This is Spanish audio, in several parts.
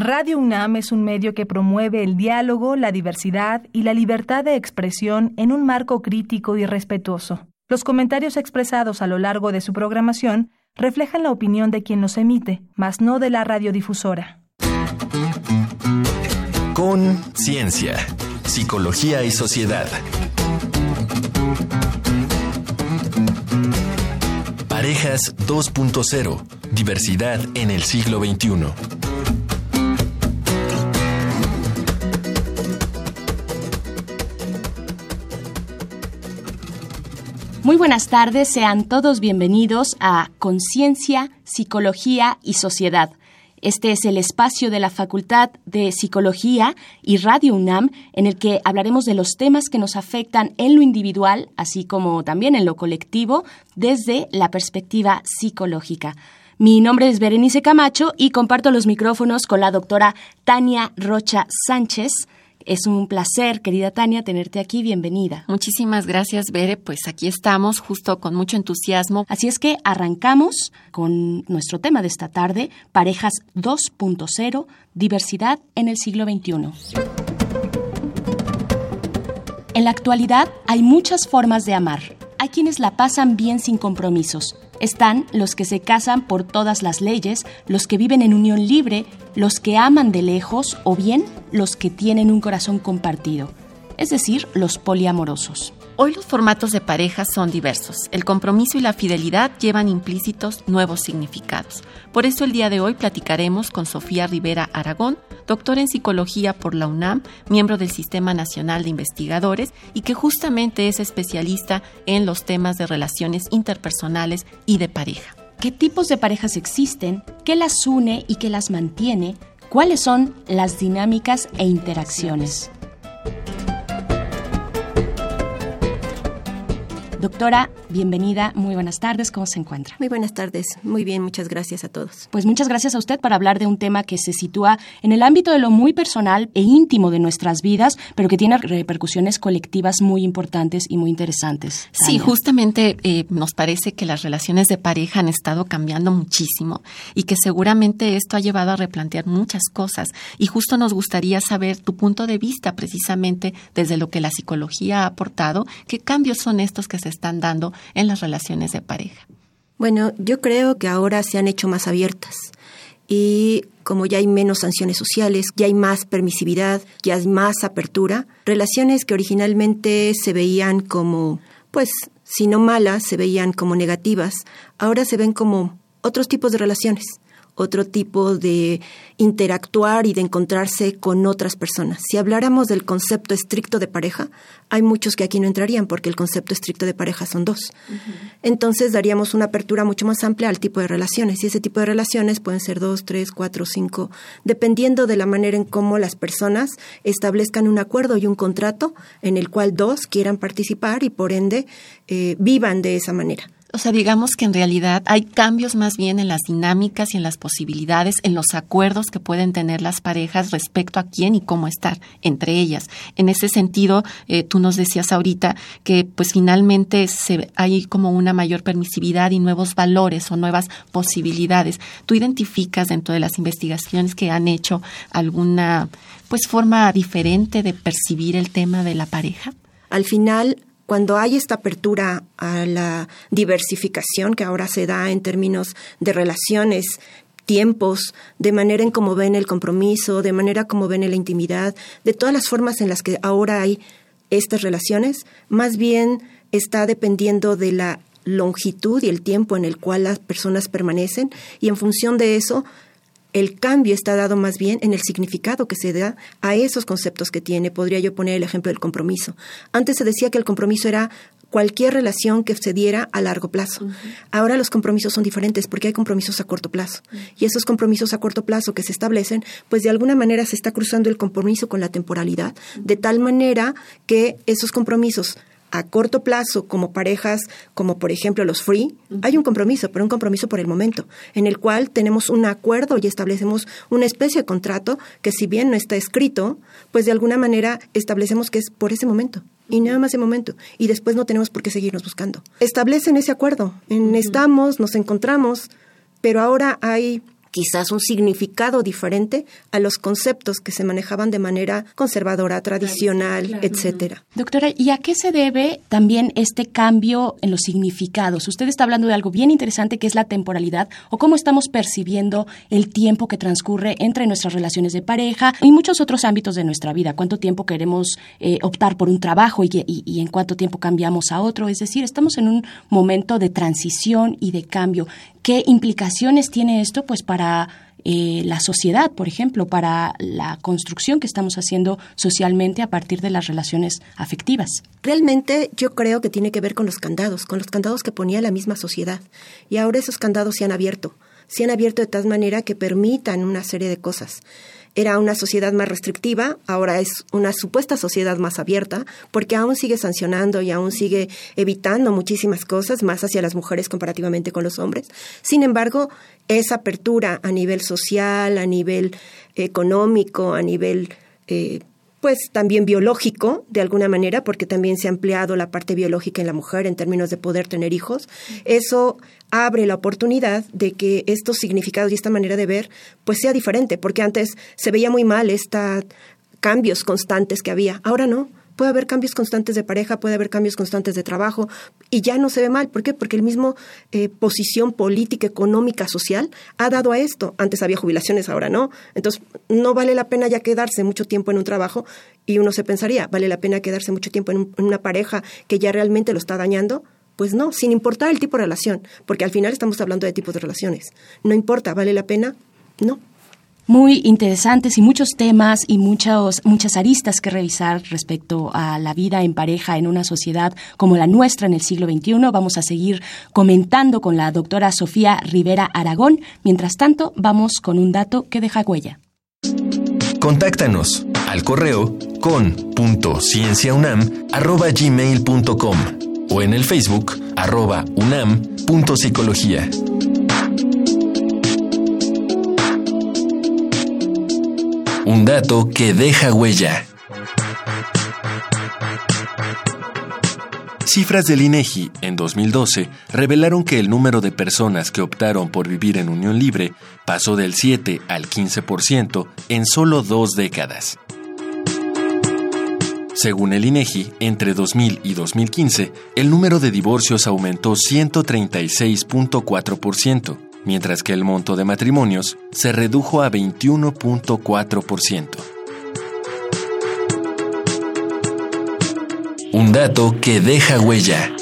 Radio UNAM es un medio que promueve el diálogo, la diversidad y la libertad de expresión en un marco crítico y respetuoso. Los comentarios expresados a lo largo de su programación reflejan la opinión de quien los emite, mas no de la radiodifusora. Con Ciencia, Psicología y Sociedad. Parejas 2.0. Diversidad en el siglo XXI. Muy buenas tardes, sean todos bienvenidos a Conciencia, Psicología y Sociedad. Este es el espacio de la Facultad de Psicología y Radio UNAM en el que hablaremos de los temas que nos afectan en lo individual, así como también en lo colectivo, desde la perspectiva psicológica. Mi nombre es Berenice Camacho y comparto los micrófonos con la doctora Tania Rocha Sánchez, es un placer, querida Tania, tenerte aquí. Bienvenida. Muchísimas gracias, Bere. Pues aquí estamos, justo con mucho entusiasmo. Así es que arrancamos con nuestro tema de esta tarde, Parejas 2.0, diversidad en el siglo XXI. En la actualidad hay muchas formas de amar. Hay quienes la pasan bien sin compromisos están los que se casan por todas las leyes, los que viven en unión libre, los que aman de lejos o bien los que tienen un corazón compartido, es decir, los poliamorosos. Hoy los formatos de pareja son diversos. El compromiso y la fidelidad llevan implícitos nuevos significados. Por eso el día de hoy platicaremos con Sofía Rivera Aragón, doctora en psicología por la UNAM, miembro del Sistema Nacional de Investigadores y que justamente es especialista en los temas de relaciones interpersonales y de pareja. ¿Qué tipos de parejas existen? ¿Qué las une y qué las mantiene? ¿Cuáles son las dinámicas e interacciones? Doctora, bienvenida, muy buenas tardes, ¿cómo se encuentra? Muy buenas tardes, muy bien, muchas gracias a todos. Pues muchas gracias a usted para hablar de un tema que se sitúa en el ámbito de lo muy personal e íntimo de nuestras vidas, pero que tiene repercusiones colectivas muy importantes y muy interesantes. Sí, justamente eh, nos parece que las relaciones de pareja han estado cambiando muchísimo y que seguramente esto ha llevado a replantear muchas cosas y justo nos gustaría saber tu punto de vista precisamente desde lo que la psicología ha aportado, qué cambios son estos que se están dando en las relaciones de pareja? Bueno, yo creo que ahora se han hecho más abiertas y como ya hay menos sanciones sociales, ya hay más permisividad, ya hay más apertura, relaciones que originalmente se veían como, pues, si no malas, se veían como negativas, ahora se ven como otros tipos de relaciones otro tipo de interactuar y de encontrarse con otras personas. Si habláramos del concepto estricto de pareja, hay muchos que aquí no entrarían porque el concepto estricto de pareja son dos. Entonces daríamos una apertura mucho más amplia al tipo de relaciones y ese tipo de relaciones pueden ser dos, tres, cuatro, cinco, dependiendo de la manera en cómo las personas establezcan un acuerdo y un contrato en el cual dos quieran participar y por ende eh, vivan de esa manera. O sea, digamos que en realidad hay cambios más bien en las dinámicas y en las posibilidades, en los acuerdos que pueden tener las parejas respecto a quién y cómo estar entre ellas. En ese sentido, eh, tú nos decías ahorita que pues finalmente se, hay como una mayor permisividad y nuevos valores o nuevas posibilidades. ¿Tú identificas dentro de las investigaciones que han hecho alguna pues forma diferente de percibir el tema de la pareja? Al final, cuando hay esta apertura a la diversificación que ahora se da en términos de relaciones, tiempos, de manera en cómo ven el compromiso, de manera como ven la intimidad, de todas las formas en las que ahora hay estas relaciones, más bien está dependiendo de la longitud y el tiempo en el cual las personas permanecen y en función de eso el cambio está dado más bien en el significado que se da a esos conceptos que tiene. Podría yo poner el ejemplo del compromiso. Antes se decía que el compromiso era cualquier relación que se diera a largo plazo. Ahora los compromisos son diferentes porque hay compromisos a corto plazo. Y esos compromisos a corto plazo que se establecen, pues de alguna manera se está cruzando el compromiso con la temporalidad, de tal manera que esos compromisos a corto plazo como parejas, como por ejemplo los free, hay un compromiso, pero un compromiso por el momento, en el cual tenemos un acuerdo y establecemos una especie de contrato que si bien no está escrito, pues de alguna manera establecemos que es por ese momento y nada más ese momento y después no tenemos por qué seguirnos buscando. Establecen ese acuerdo, en estamos, nos encontramos, pero ahora hay quizás un significado diferente a los conceptos que se manejaban de manera conservadora, tradicional, etcétera. Doctora, ¿y a qué se debe también este cambio en los significados? Usted está hablando de algo bien interesante que es la temporalidad o cómo estamos percibiendo el tiempo que transcurre entre nuestras relaciones de pareja y muchos otros ámbitos de nuestra vida. ¿Cuánto tiempo queremos eh, optar por un trabajo y, y en cuánto tiempo cambiamos a otro? Es decir, estamos en un momento de transición y de cambio. ¿Qué implicaciones tiene esto pues para eh, la sociedad, por ejemplo, para la construcción que estamos haciendo socialmente a partir de las relaciones afectivas? Realmente yo creo que tiene que ver con los candados, con los candados que ponía la misma sociedad. Y ahora esos candados se han abierto, se han abierto de tal manera que permitan una serie de cosas era una sociedad más restrictiva, ahora es una supuesta sociedad más abierta, porque aún sigue sancionando y aún sigue evitando muchísimas cosas, más hacia las mujeres comparativamente con los hombres. Sin embargo, esa apertura a nivel social, a nivel económico, a nivel eh, pues también biológico, de alguna manera, porque también se ha ampliado la parte biológica en la mujer en términos de poder tener hijos, eso abre la oportunidad de que estos significados y esta manera de ver, pues sea diferente, porque antes se veía muy mal estos cambios constantes que había, ahora no puede haber cambios constantes de pareja, puede haber cambios constantes de trabajo y ya no se ve mal. ¿Por qué? Porque el mismo eh, posición política, económica, social ha dado a esto. Antes había jubilaciones, ahora no. Entonces, no vale la pena ya quedarse mucho tiempo en un trabajo y uno se pensaría, ¿vale la pena quedarse mucho tiempo en una pareja que ya realmente lo está dañando? Pues no, sin importar el tipo de relación, porque al final estamos hablando de tipos de relaciones. No importa, ¿vale la pena? No muy interesantes y muchos temas y muchos, muchas aristas que revisar respecto a la vida en pareja en una sociedad como la nuestra en el siglo XXI. Vamos a seguir comentando con la doctora Sofía Rivera Aragón. Mientras tanto, vamos con un dato que deja huella. Contáctanos al correo con.cienciaunam.gmail.com o en el Facebook arroba unam.psicología. Un dato que deja huella. Cifras del INEGI en 2012 revelaron que el número de personas que optaron por vivir en unión libre pasó del 7 al 15% en solo dos décadas. Según el INEGI, entre 2000 y 2015, el número de divorcios aumentó 136.4%, mientras que el monto de matrimonios se redujo a 21.4%. Un dato que deja huella.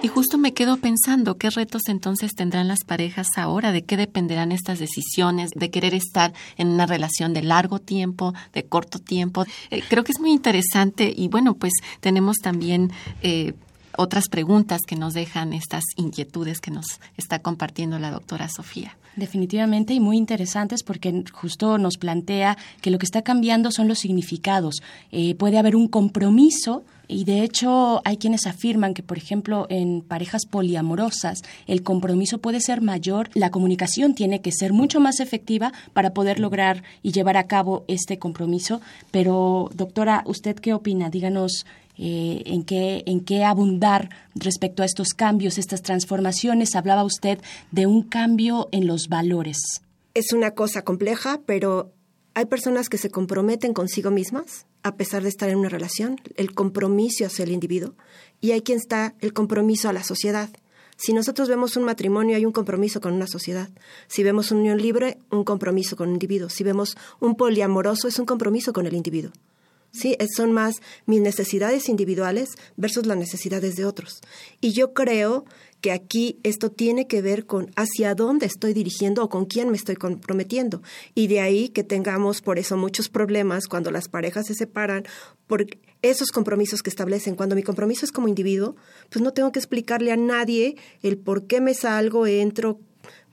Y justo me quedo pensando qué retos entonces tendrán las parejas ahora, de qué dependerán estas decisiones, de querer estar en una relación de largo tiempo, de corto tiempo. Eh, creo que es muy interesante y bueno, pues tenemos también eh, otras preguntas que nos dejan estas inquietudes que nos está compartiendo la doctora Sofía. Definitivamente y muy interesantes porque justo nos plantea que lo que está cambiando son los significados. Eh, puede haber un compromiso y de hecho hay quienes afirman que, por ejemplo, en parejas poliamorosas el compromiso puede ser mayor, la comunicación tiene que ser mucho más efectiva para poder lograr y llevar a cabo este compromiso. Pero, doctora, ¿usted qué opina? Díganos eh, en, qué, en qué abundar respecto a estos cambios, estas transformaciones. Hablaba usted de un cambio en los valores. Es una cosa compleja, pero hay personas que se comprometen consigo mismas a pesar de estar en una relación, el compromiso hacia el individuo, y hay quien está el compromiso a la sociedad. Si nosotros vemos un matrimonio, hay un compromiso con una sociedad. Si vemos una unión libre, un compromiso con un individuo. Si vemos un poliamoroso, es un compromiso con el individuo. ¿Sí? Son más mis necesidades individuales versus las necesidades de otros. Y yo creo que aquí esto tiene que ver con hacia dónde estoy dirigiendo o con quién me estoy comprometiendo. Y de ahí que tengamos por eso muchos problemas cuando las parejas se separan por esos compromisos que establecen. Cuando mi compromiso es como individuo, pues no tengo que explicarle a nadie el por qué me salgo, entro,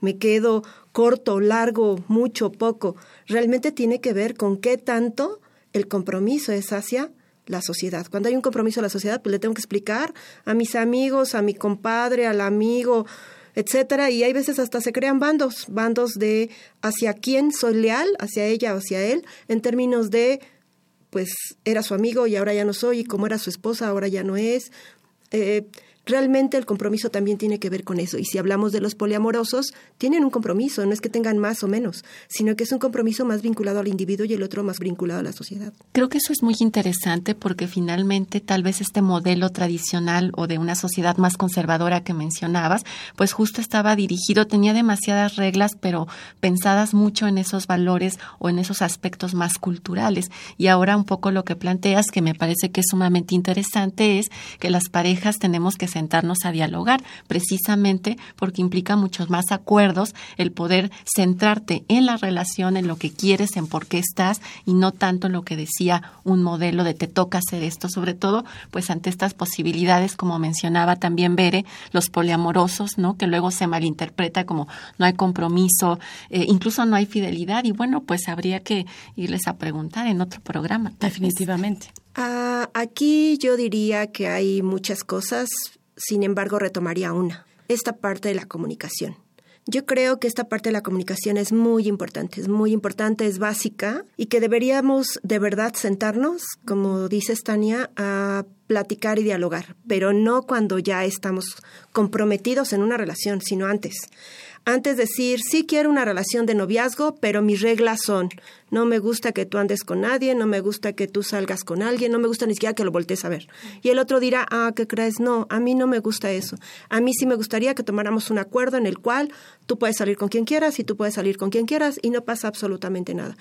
me quedo corto, largo, mucho, poco. Realmente tiene que ver con qué tanto el compromiso es hacia la sociedad. Cuando hay un compromiso a la sociedad, pues le tengo que explicar a mis amigos, a mi compadre, al amigo, etcétera, y hay veces hasta se crean bandos, bandos de hacia quién soy leal, hacia ella o hacia él, en términos de pues era su amigo y ahora ya no soy, y como era su esposa, ahora ya no es. Eh, Realmente el compromiso también tiene que ver con eso. Y si hablamos de los poliamorosos, tienen un compromiso, no es que tengan más o menos, sino que es un compromiso más vinculado al individuo y el otro más vinculado a la sociedad. Creo que eso es muy interesante porque finalmente tal vez este modelo tradicional o de una sociedad más conservadora que mencionabas, pues justo estaba dirigido, tenía demasiadas reglas, pero pensadas mucho en esos valores o en esos aspectos más culturales. Y ahora un poco lo que planteas, que me parece que es sumamente interesante, es que las parejas tenemos que sentarnos a dialogar, precisamente porque implica muchos más acuerdos el poder centrarte en la relación, en lo que quieres, en por qué estás y no tanto en lo que decía un modelo de te toca hacer esto, sobre todo pues ante estas posibilidades, como mencionaba también Bere, los poliamorosos, ¿no? Que luego se malinterpreta como no hay compromiso, eh, incluso no hay fidelidad y bueno, pues habría que irles a preguntar en otro programa. Definitivamente. Ah, aquí yo diría que hay muchas cosas, sin embargo retomaría una, esta parte de la comunicación. Yo creo que esta parte de la comunicación es muy importante, es muy importante, es básica y que deberíamos de verdad sentarnos, como dice Tania, a platicar y dialogar, pero no cuando ya estamos comprometidos en una relación, sino antes. Antes decir, sí quiero una relación de noviazgo, pero mis reglas son, no me gusta que tú andes con nadie, no me gusta que tú salgas con alguien, no me gusta ni siquiera que lo voltees a ver. Y el otro dirá, ah, ¿qué crees? No, a mí no me gusta eso. A mí sí me gustaría que tomáramos un acuerdo en el cual tú puedes salir con quien quieras y tú puedes salir con quien quieras y no pasa absolutamente nada.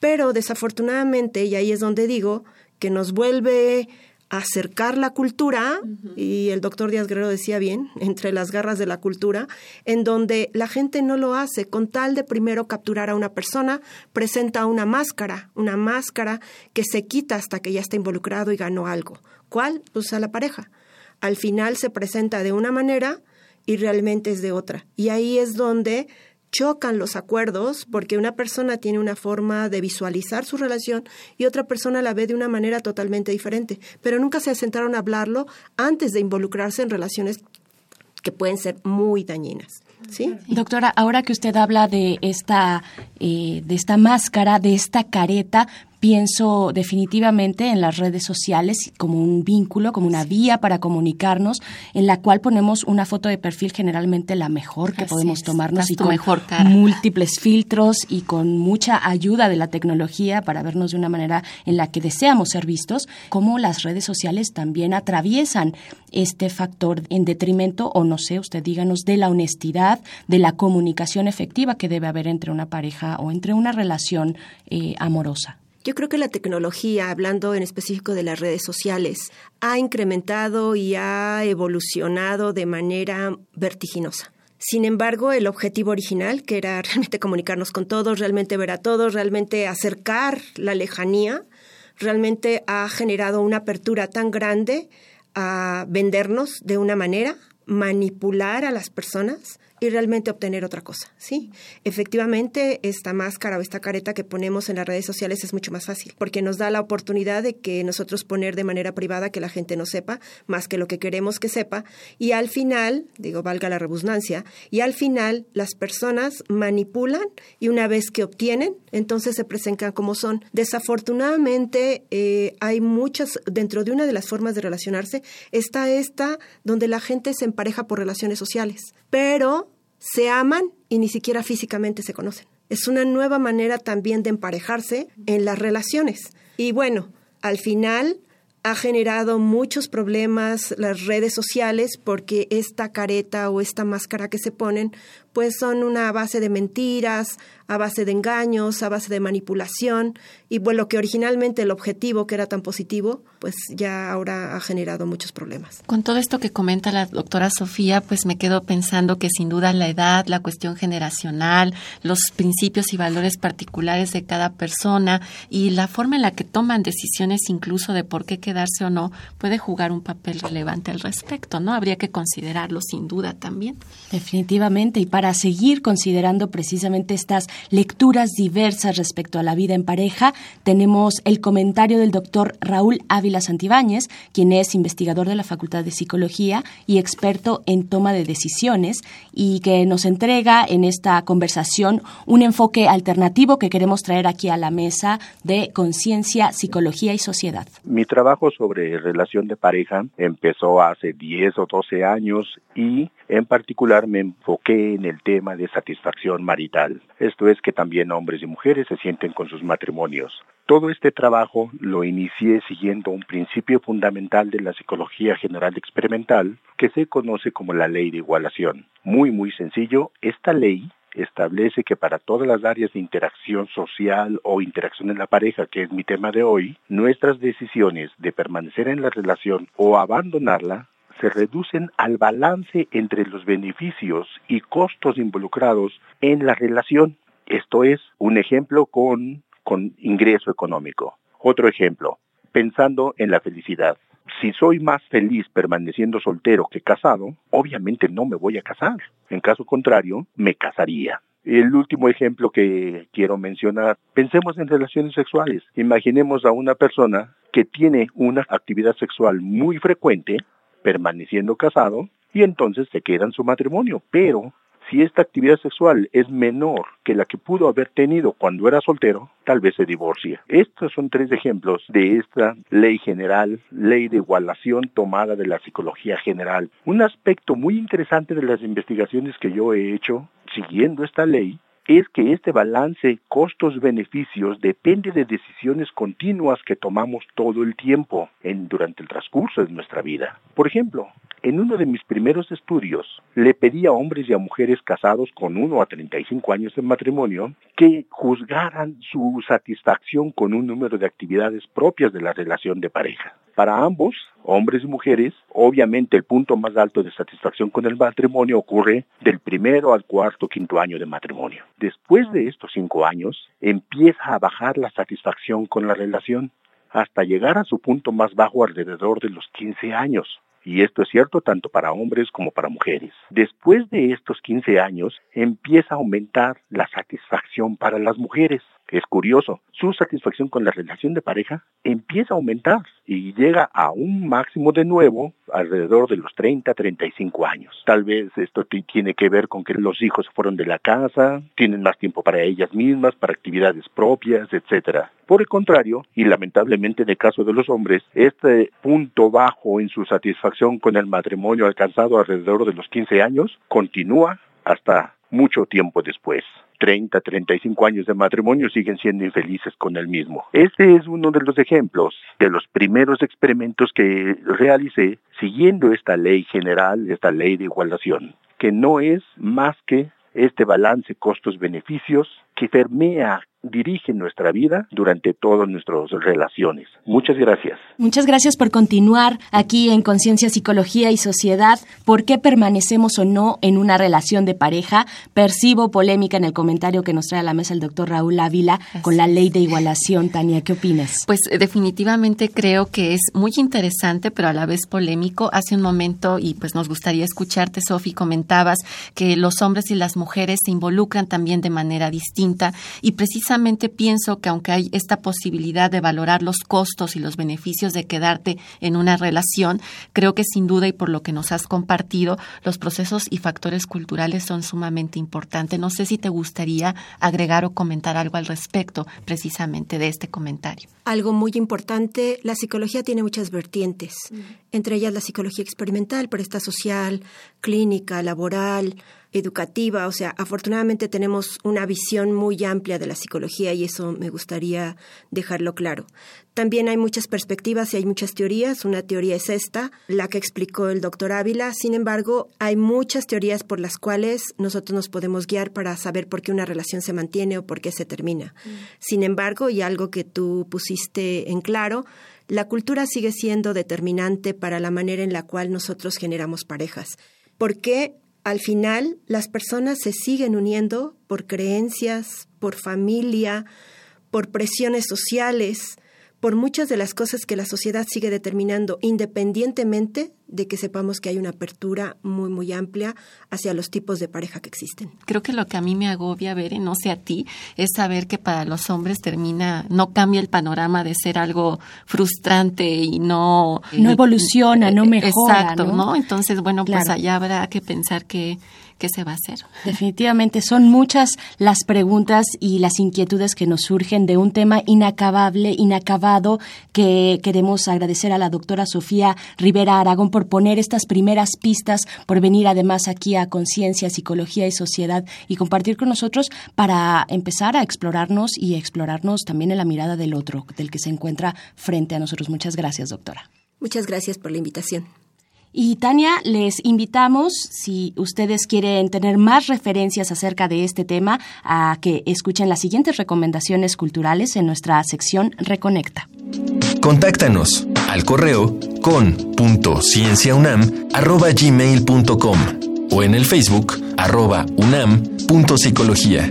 Pero desafortunadamente, y ahí es donde digo, que nos vuelve acercar la cultura, y el doctor Díaz Guerrero decía bien, entre las garras de la cultura, en donde la gente no lo hace con tal de primero capturar a una persona, presenta una máscara, una máscara que se quita hasta que ya está involucrado y ganó algo. ¿Cuál? Pues a la pareja. Al final se presenta de una manera y realmente es de otra. Y ahí es donde chocan los acuerdos porque una persona tiene una forma de visualizar su relación y otra persona la ve de una manera totalmente diferente, pero nunca se sentaron a hablarlo antes de involucrarse en relaciones que pueden ser muy dañinas. ¿Sí? Doctora, ahora que usted habla de esta, eh, de esta máscara, de esta careta, pienso definitivamente en las redes sociales como un vínculo, como una vía para comunicarnos, en la cual ponemos una foto de perfil generalmente la mejor que podemos tomarnos y con mejor múltiples filtros y con mucha ayuda de la tecnología para vernos de una manera en la que deseamos ser vistos, como las redes sociales también atraviesan este factor en detrimento, o no sé, usted díganos, de la honestidad, de la comunicación efectiva que debe haber entre una pareja o entre una relación eh, amorosa. Yo creo que la tecnología, hablando en específico de las redes sociales, ha incrementado y ha evolucionado de manera vertiginosa. Sin embargo, el objetivo original, que era realmente comunicarnos con todos, realmente ver a todos, realmente acercar la lejanía, realmente ha generado una apertura tan grande a vendernos de una manera, manipular a las personas, y realmente obtener otra cosa, ¿sí? Efectivamente, esta máscara o esta careta que ponemos en las redes sociales es mucho más fácil, porque nos da la oportunidad de que nosotros poner de manera privada que la gente no sepa, más que lo que queremos que sepa, y al final, digo, valga la redundancia, y al final las personas manipulan y una vez que obtienen, entonces se presentan como son. Desafortunadamente, eh, hay muchas, dentro de una de las formas de relacionarse, está esta donde la gente se empareja por relaciones sociales, pero se aman y ni siquiera físicamente se conocen. Es una nueva manera también de emparejarse en las relaciones. Y bueno, al final ha generado muchos problemas las redes sociales porque esta careta o esta máscara que se ponen pues son una base de mentiras, a base de engaños, a base de manipulación y bueno, lo que originalmente el objetivo que era tan positivo, pues ya ahora ha generado muchos problemas. Con todo esto que comenta la doctora Sofía, pues me quedo pensando que sin duda la edad, la cuestión generacional, los principios y valores particulares de cada persona y la forma en la que toman decisiones incluso de por qué quedarse o no puede jugar un papel relevante al respecto, ¿no? Habría que considerarlo sin duda también. Definitivamente y para para seguir considerando precisamente estas lecturas diversas respecto a la vida en pareja, tenemos el comentario del doctor Raúl Ávila Santibáñez, quien es investigador de la Facultad de Psicología y experto en toma de decisiones, y que nos entrega en esta conversación un enfoque alternativo que queremos traer aquí a la mesa de conciencia, psicología y sociedad. Mi trabajo sobre relación de pareja empezó hace 10 o 12 años y en particular me enfoqué en el tema de satisfacción marital. Esto es que también hombres y mujeres se sienten con sus matrimonios. Todo este trabajo lo inicié siguiendo un principio fundamental de la psicología general experimental que se conoce como la ley de igualación. Muy, muy sencillo, esta ley establece que para todas las áreas de interacción social o interacción en la pareja, que es mi tema de hoy, nuestras decisiones de permanecer en la relación o abandonarla se reducen al balance entre los beneficios y costos involucrados en la relación. Esto es un ejemplo con, con ingreso económico. Otro ejemplo, pensando en la felicidad si soy más feliz permaneciendo soltero que casado, obviamente no me voy a casar. En caso contrario, me casaría. El último ejemplo que quiero mencionar, pensemos en relaciones sexuales. Imaginemos a una persona que tiene una actividad sexual muy frecuente, permaneciendo casado, y entonces se queda en su matrimonio, pero si esta actividad sexual es menor que la que pudo haber tenido cuando era soltero, tal vez se divorcia. Estos son tres ejemplos de esta ley general, ley de igualación tomada de la psicología general. Un aspecto muy interesante de las investigaciones que yo he hecho siguiendo esta ley es que este balance costos-beneficios depende de decisiones continuas que tomamos todo el tiempo durante el transcurso de nuestra vida. Por ejemplo, en uno de mis primeros estudios, le pedí a hombres y a mujeres casados con 1 a 35 años de matrimonio que juzgaran su satisfacción con un número de actividades propias de la relación de pareja. Para ambos, hombres y mujeres, obviamente el punto más alto de satisfacción con el matrimonio ocurre del primero al cuarto quinto año de matrimonio. Después de estos cinco años, empieza a bajar la satisfacción con la relación hasta llegar a su punto más bajo alrededor de los 15 años. Y esto es cierto tanto para hombres como para mujeres. Después de estos 15 años empieza a aumentar la satisfacción para las mujeres. Es curioso, su satisfacción con la relación de pareja empieza a aumentar y llega a un máximo de nuevo alrededor de los 30, 35 años. Tal vez esto tiene que ver con que los hijos fueron de la casa, tienen más tiempo para ellas mismas, para actividades propias, etc. Por el contrario, y lamentablemente en el caso de los hombres, este punto bajo en su satisfacción con el matrimonio alcanzado alrededor de los 15 años continúa hasta mucho tiempo después. 30, 35 años de matrimonio siguen siendo infelices con el mismo. Este es uno de los ejemplos de los primeros experimentos que realicé siguiendo esta ley general, esta ley de igualación, que no es más que este balance costos-beneficios que permea dirige nuestra vida durante todas nuestras relaciones. Muchas gracias. Muchas gracias por continuar aquí en Conciencia, Psicología y Sociedad. ¿Por qué permanecemos o no en una relación de pareja? Percibo polémica en el comentario que nos trae a la mesa el doctor Raúl Ávila con la ley de igualación. Tania, ¿qué opinas? Pues eh, definitivamente creo que es muy interesante, pero a la vez polémico. Hace un momento, y pues nos gustaría escucharte, Sofi, comentabas que los hombres y las mujeres se involucran también de manera distinta y precisamente precisamente pienso que aunque hay esta posibilidad de valorar los costos y los beneficios de quedarte en una relación, creo que sin duda y por lo que nos has compartido, los procesos y factores culturales son sumamente importantes. No sé si te gustaría agregar o comentar algo al respecto precisamente de este comentario. Algo muy importante, la psicología tiene muchas vertientes, entre ellas la psicología experimental, pero está social, clínica, laboral, educativa, o sea, afortunadamente tenemos una visión muy amplia de la psicología y eso me gustaría dejarlo claro. También hay muchas perspectivas y hay muchas teorías. Una teoría es esta, la que explicó el doctor Ávila. Sin embargo, hay muchas teorías por las cuales nosotros nos podemos guiar para saber por qué una relación se mantiene o por qué se termina. Mm. Sin embargo, y algo que tú pusiste en claro, la cultura sigue siendo determinante para la manera en la cual nosotros generamos parejas. ¿Por qué? Al final las personas se siguen uniendo por creencias, por familia, por presiones sociales, por muchas de las cosas que la sociedad sigue determinando, independientemente de que sepamos que hay una apertura muy, muy amplia hacia los tipos de pareja que existen. Creo que lo que a mí me agobia, ver, no sé a ti, es saber que para los hombres termina, no cambia el panorama de ser algo frustrante y no... No evoluciona, no mejora. Exacto, ¿no? Entonces, bueno, pues allá habrá que pensar que qué se va a hacer. Definitivamente son muchas las preguntas y las inquietudes que nos surgen de un tema inacabable, inacabado, que queremos agradecer a la doctora Sofía Rivera Aragón por poner estas primeras pistas, por venir además aquí a Conciencia, Psicología y Sociedad y compartir con nosotros para empezar a explorarnos y explorarnos también en la mirada del otro, del que se encuentra frente a nosotros. Muchas gracias, doctora. Muchas gracias por la invitación. Y Tania, les invitamos, si ustedes quieren tener más referencias acerca de este tema, a que escuchen las siguientes recomendaciones culturales en nuestra sección Reconecta. Contáctanos al correo con.cienciaunam.gmail.com o en el Facebook arroba unam.psicología.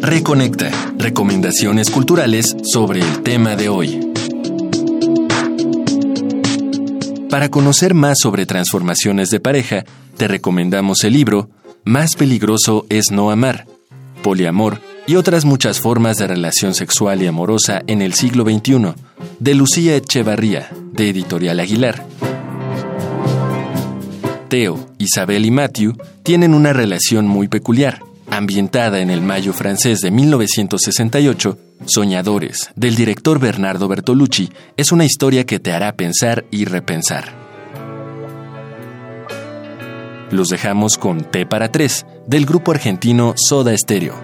Reconecta. Recomendaciones culturales sobre el tema de hoy. Para conocer más sobre transformaciones de pareja, te recomendamos el libro Más peligroso es no amar, poliamor y otras muchas formas de relación sexual y amorosa en el siglo XXI, de Lucía Echevarría, de Editorial Aguilar. Teo, Isabel y Matthew tienen una relación muy peculiar ambientada en el Mayo francés de 1968, Soñadores, del director Bernardo Bertolucci, es una historia que te hará pensar y repensar. Los dejamos con T para tres, del grupo argentino Soda Stereo.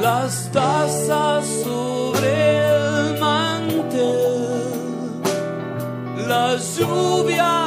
Las tazas sobre el mantel, la lluvia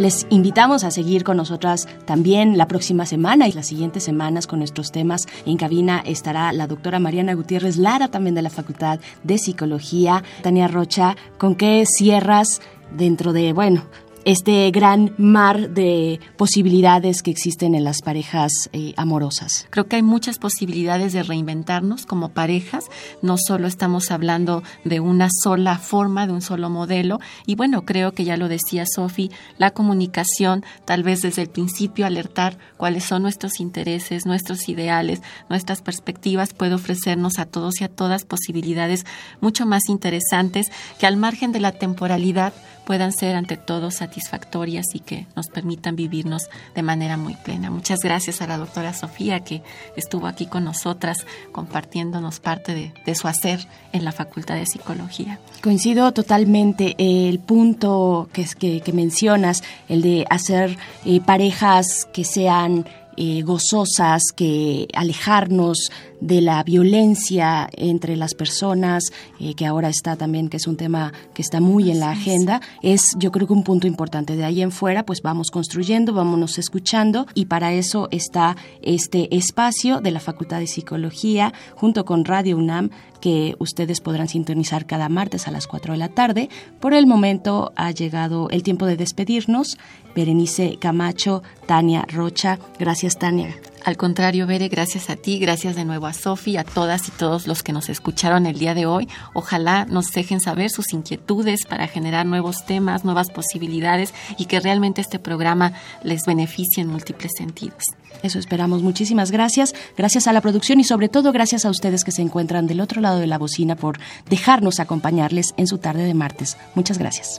Les invitamos a seguir con nosotras también la próxima semana y las siguientes semanas con nuestros temas. En cabina estará la doctora Mariana Gutiérrez Lara, también de la Facultad de Psicología. Tania Rocha, ¿con qué cierras dentro de, bueno, este gran mar de posibilidades que existen en las parejas eh, amorosas. Creo que hay muchas posibilidades de reinventarnos como parejas. No solo estamos hablando de una sola forma, de un solo modelo. Y bueno, creo que ya lo decía Sofi, la comunicación, tal vez desde el principio alertar cuáles son nuestros intereses, nuestros ideales, nuestras perspectivas, puede ofrecernos a todos y a todas posibilidades mucho más interesantes que al margen de la temporalidad puedan ser ante todo satisfactorias y que nos permitan vivirnos de manera muy plena. Muchas gracias a la doctora Sofía que estuvo aquí con nosotras compartiéndonos parte de, su hacer en la Facultad de Psicología. Coincido totalmente el punto que, mencionas, el de hacer eh, parejas que sean eh, gozosas, que alejarnos de la violencia entre las personas, eh, que ahora está también, que es un tema que está muy en la agenda, es yo creo que un punto importante. De ahí en fuera, pues vamos construyendo, vámonos escuchando y para eso está este espacio de la Facultad de Psicología junto con Radio UNAM que ustedes podrán sintonizar cada martes a las 4 de la tarde. Por el momento ha llegado el tiempo de despedirnos. Berenice Camacho, Tania Rocha. Gracias, Tania. Al contrario, Bere, gracias a ti, gracias de nuevo a Sofi, a todas y todos los que nos escucharon el día de hoy. Ojalá nos dejen saber sus inquietudes para generar nuevos temas, nuevas posibilidades y que realmente este programa les beneficie en múltiples sentidos. Eso esperamos. Muchísimas gracias. Gracias a la producción y sobre todo gracias a ustedes que se encuentran del otro lado de la bocina por dejarnos acompañarles en su tarde de martes. Muchas gracias.